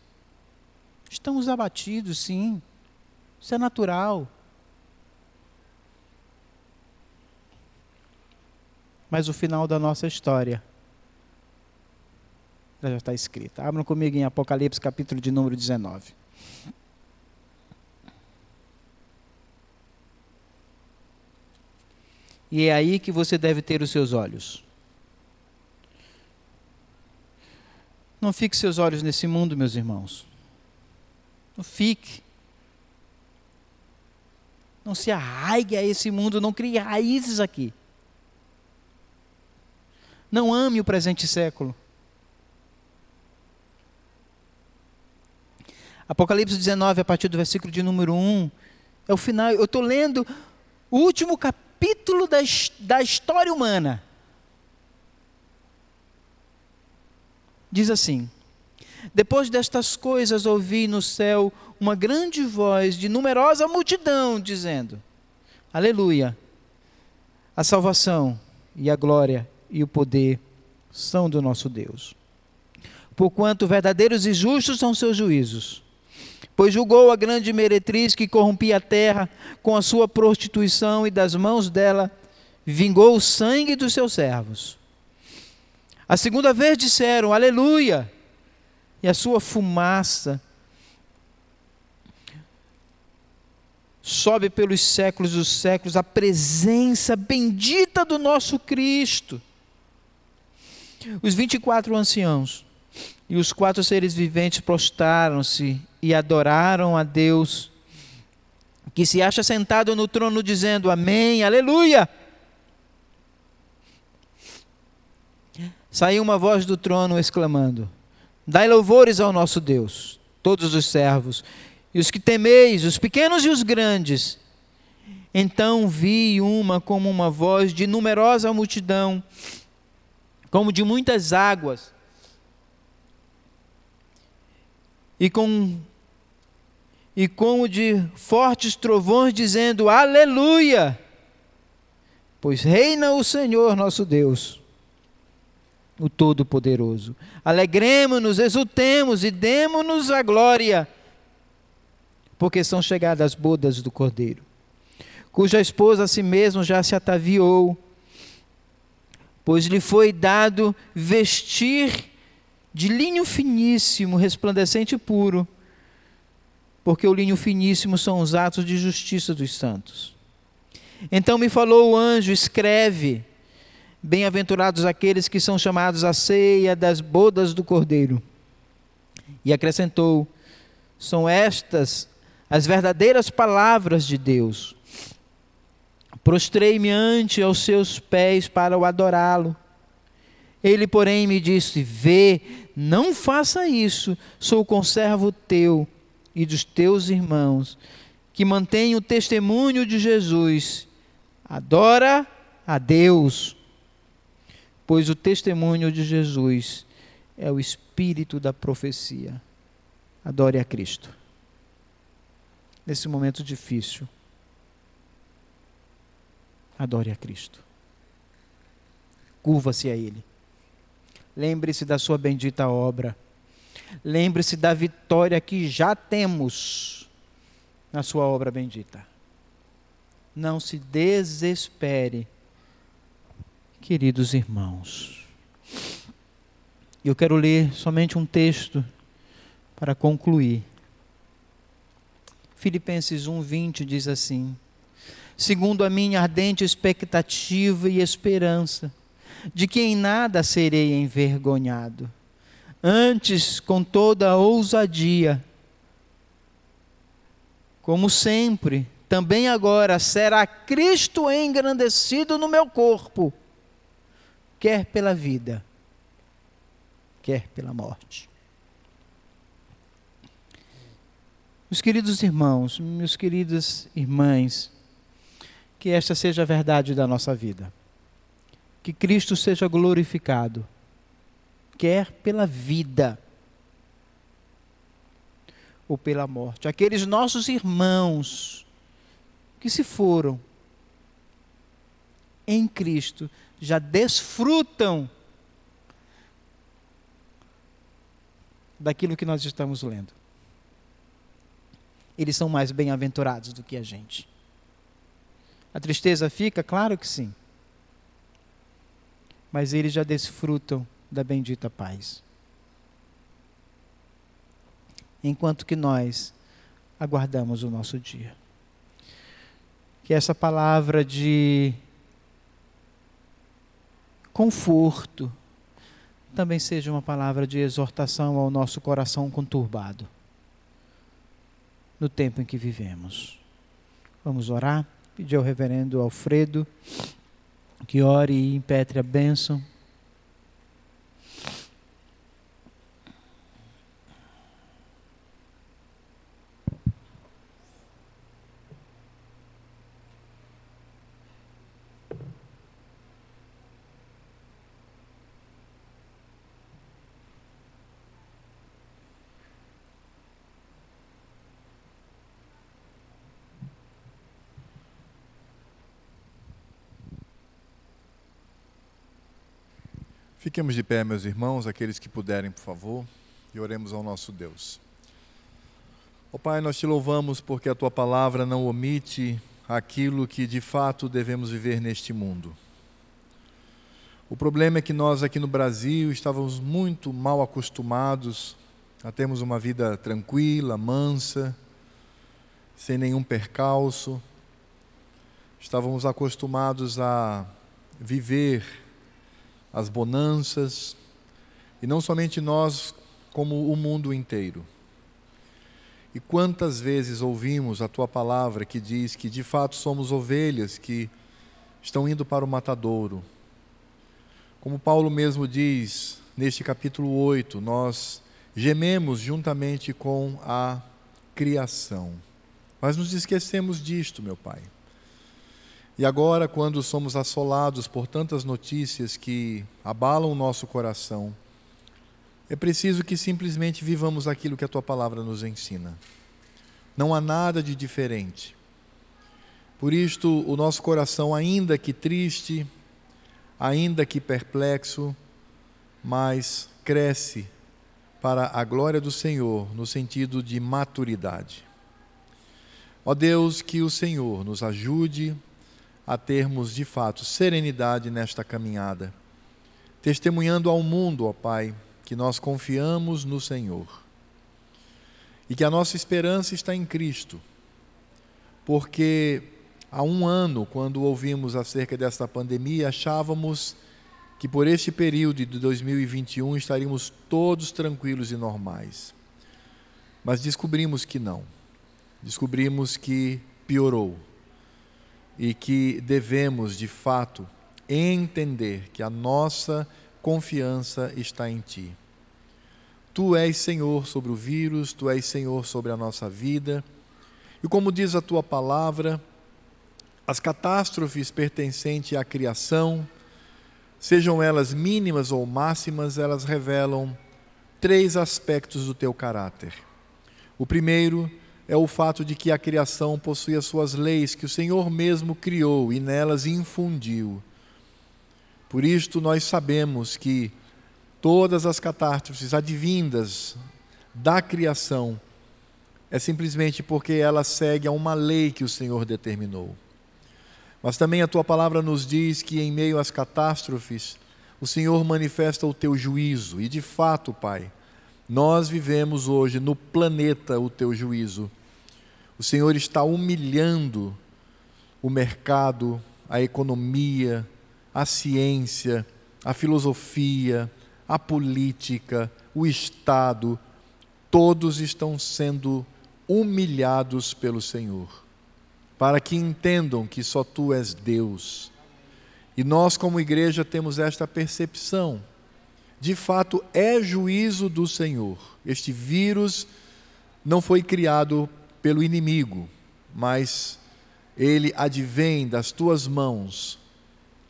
Estamos abatidos, sim. Isso é natural. Mas o final da nossa história já está escrita. Abram comigo em Apocalipse, capítulo de número 19. E é aí que você deve ter os seus olhos. Não fique seus olhos nesse mundo, meus irmãos. Não fique. Não se arraigue a esse mundo, não crie raízes aqui. Não ame o presente século. Apocalipse 19, a partir do versículo de número 1, é o final. Eu estou lendo o último capítulo da, da história humana. Diz assim: Depois destas coisas ouvi no céu uma grande voz de numerosa multidão dizendo: Aleluia! A salvação e a glória e o poder são do nosso Deus. Porquanto verdadeiros e justos são seus juízos pois julgou a grande meretriz que corrompia a terra com a sua prostituição e das mãos dela vingou o sangue dos seus servos. A segunda vez disseram: Aleluia! E a sua fumaça sobe pelos séculos dos séculos a presença bendita do nosso Cristo. Os 24 anciãos e os quatro seres viventes prostraram-se e adoraram a Deus, que se acha sentado no trono, dizendo: Amém, Aleluia. Saiu uma voz do trono exclamando: Dai louvores ao nosso Deus, todos os servos, e os que temeis, os pequenos e os grandes. Então vi uma como uma voz de numerosa multidão, como de muitas águas, e com e como de fortes trovões, dizendo: Aleluia! Pois reina o Senhor nosso Deus, o Todo-Poderoso. Alegremos-nos, exultemos e demos-nos a glória, porque são chegadas as bodas do Cordeiro, cuja esposa a si mesmo já se ataviou, pois lhe foi dado vestir de linho finíssimo, resplandecente e puro, porque o linho finíssimo são os atos de justiça dos santos. Então me falou o anjo: escreve, bem-aventurados aqueles que são chamados à ceia das bodas do Cordeiro. E acrescentou: são estas as verdadeiras palavras de Deus. Prostrei-me ante aos seus pés para o adorá-lo. Ele, porém, me disse: Vê, não faça isso, sou conservo teu e dos teus irmãos, que mantém o testemunho de Jesus. Adora a Deus, pois o testemunho de Jesus é o espírito da profecia. Adore a Cristo. Nesse momento difícil, adore a Cristo. Curva-se a Ele Lembre-se da sua bendita obra. Lembre-se da vitória que já temos na sua obra bendita. Não se desespere, queridos irmãos. Eu quero ler somente um texto para concluir. Filipenses 1:20 diz assim: Segundo a minha ardente expectativa e esperança, de que em nada serei envergonhado. Antes, com toda a ousadia, como sempre, também agora será Cristo engrandecido no meu corpo, quer pela vida, quer pela morte. Meus queridos irmãos, meus queridas irmãs, que esta seja a verdade da nossa vida que Cristo seja glorificado, quer pela vida. ou pela morte. Aqueles nossos irmãos que se foram em Cristo já desfrutam daquilo que nós estamos lendo. Eles são mais bem-aventurados do que a gente. A tristeza fica? Claro que sim. Mas eles já desfrutam da bendita paz. Enquanto que nós aguardamos o nosso dia. Que essa palavra de conforto também seja uma palavra de exortação ao nosso coração conturbado no tempo em que vivemos. Vamos orar, pedir ao reverendo Alfredo que ore e impetre a bênção. Fiquemos de pé, meus irmãos, aqueles que puderem, por favor, e oremos ao nosso Deus. Ó oh, Pai, nós te louvamos porque a tua palavra não omite aquilo que de fato devemos viver neste mundo. O problema é que nós aqui no Brasil estávamos muito mal acostumados a termos uma vida tranquila, mansa, sem nenhum percalço. Estávamos acostumados a viver as bonanças, e não somente nós, como o mundo inteiro. E quantas vezes ouvimos a tua palavra que diz que de fato somos ovelhas que estão indo para o matadouro. Como Paulo mesmo diz neste capítulo 8, nós gememos juntamente com a criação. Mas nos esquecemos disto, meu Pai. E agora, quando somos assolados por tantas notícias que abalam o nosso coração, é preciso que simplesmente vivamos aquilo que a tua palavra nos ensina. Não há nada de diferente. Por isto, o nosso coração, ainda que triste, ainda que perplexo, mas cresce para a glória do Senhor no sentido de maturidade. Ó Deus, que o Senhor nos ajude a termos de fato serenidade nesta caminhada, testemunhando ao mundo, ó Pai, que nós confiamos no Senhor e que a nossa esperança está em Cristo, porque há um ano, quando ouvimos acerca desta pandemia, achávamos que por este período de 2021 estaríamos todos tranquilos e normais. Mas descobrimos que não. Descobrimos que piorou e que devemos, de fato, entender que a nossa confiança está em Ti. Tu és Senhor sobre o vírus, Tu és Senhor sobre a nossa vida. E como diz a Tua palavra, as catástrofes pertencentes à criação, sejam elas mínimas ou máximas, elas revelam três aspectos do Teu caráter. O primeiro é o fato de que a criação possui as suas leis que o Senhor mesmo criou e nelas infundiu. Por isto nós sabemos que todas as catástrofes advindas da criação é simplesmente porque ela segue a uma lei que o Senhor determinou. Mas também a tua palavra nos diz que em meio às catástrofes, o Senhor manifesta o teu juízo, e de fato, Pai, nós vivemos hoje no planeta o teu juízo. O Senhor está humilhando o mercado, a economia, a ciência, a filosofia, a política, o Estado, todos estão sendo humilhados pelo Senhor, para que entendam que só tu és Deus. E nós, como igreja, temos esta percepção. De fato, é juízo do Senhor. Este vírus não foi criado pelo inimigo, mas ele advém das tuas mãos,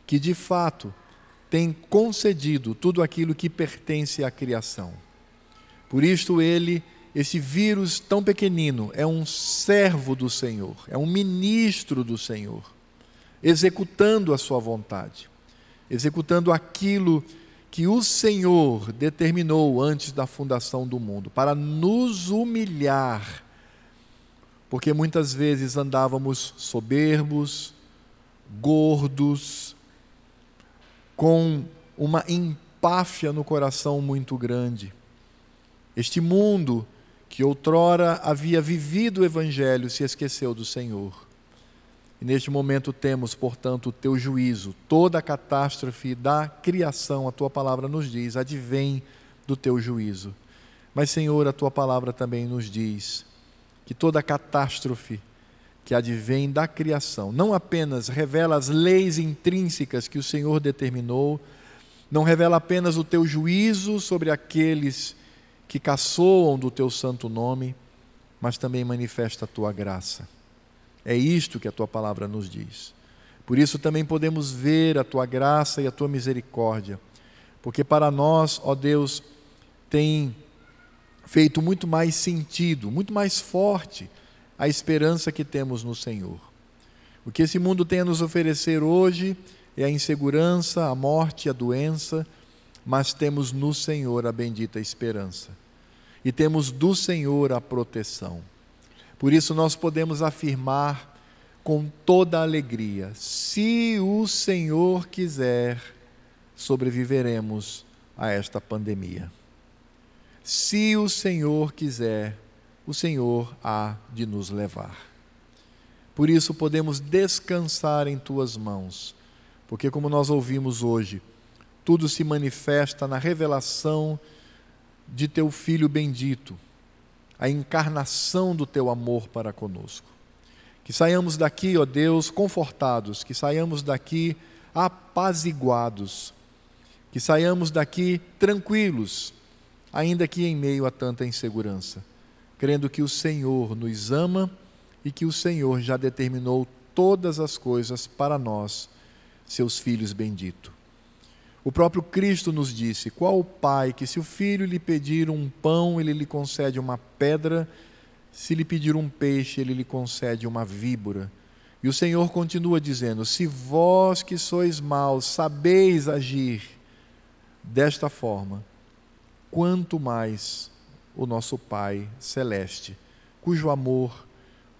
que de fato tem concedido tudo aquilo que pertence à criação. Por isto ele esse vírus tão pequenino é um servo do Senhor, é um ministro do Senhor, executando a sua vontade, executando aquilo que o Senhor determinou antes da fundação do mundo, para nos humilhar, porque muitas vezes andávamos soberbos, gordos, com uma empáfia no coração muito grande. Este mundo que outrora havia vivido o Evangelho se esqueceu do Senhor. E neste momento temos, portanto, o teu juízo, toda a catástrofe da criação, a tua palavra nos diz, advém do teu juízo. Mas, Senhor, a tua palavra também nos diz que toda catástrofe que advém da criação não apenas revela as leis intrínsecas que o Senhor determinou, não revela apenas o teu juízo sobre aqueles que caçoam do teu santo nome, mas também manifesta a tua graça. É isto que a tua palavra nos diz. Por isso também podemos ver a tua graça e a tua misericórdia, porque para nós, ó Deus, tem feito muito mais sentido, muito mais forte a esperança que temos no Senhor. O que esse mundo tem a nos oferecer hoje é a insegurança, a morte, a doença, mas temos no Senhor a bendita esperança. E temos do Senhor a proteção. Por isso nós podemos afirmar com toda alegria: se o Senhor quiser, sobreviveremos a esta pandemia. Se o Senhor quiser, o Senhor há de nos levar. Por isso podemos descansar em tuas mãos, porque, como nós ouvimos hoje, tudo se manifesta na revelação de teu Filho bendito, a encarnação do teu amor para conosco. Que saiamos daqui, ó Deus, confortados, que saiamos daqui apaziguados, que saiamos daqui tranquilos, ainda que em meio a tanta insegurança crendo que o Senhor nos ama e que o Senhor já determinou todas as coisas para nós, seus filhos benditos. O próprio Cristo nos disse: Qual o pai que, se o filho lhe pedir um pão, ele lhe concede uma pedra, se lhe pedir um peixe, ele lhe concede uma víbora? E o Senhor continua dizendo: Se vós que sois maus sabeis agir desta forma, quanto mais o nosso Pai celeste, cujo amor,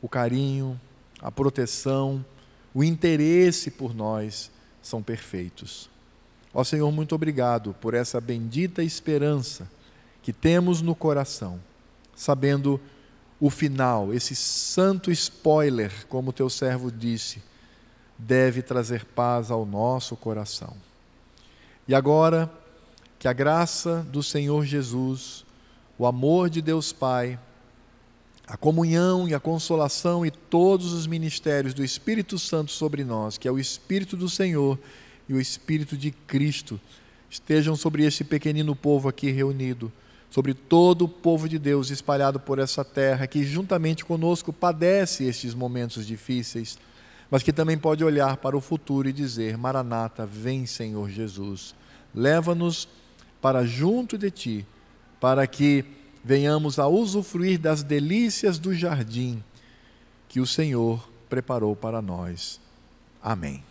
o carinho, a proteção, o interesse por nós são perfeitos. Ó Senhor, muito obrigado por essa bendita esperança que temos no coração, sabendo o final, esse santo spoiler, como teu servo disse, deve trazer paz ao nosso coração. E agora, que a graça do Senhor Jesus, o amor de Deus Pai, a comunhão e a consolação e todos os ministérios do Espírito Santo sobre nós, que é o Espírito do Senhor e o Espírito de Cristo, estejam sobre este pequenino povo aqui reunido, sobre todo o povo de Deus espalhado por essa terra, que juntamente conosco padece estes momentos difíceis, mas que também pode olhar para o futuro e dizer: Maranata, vem Senhor Jesus, leva-nos para junto de ti para que venhamos a usufruir das delícias do jardim que o Senhor preparou para nós. Amém.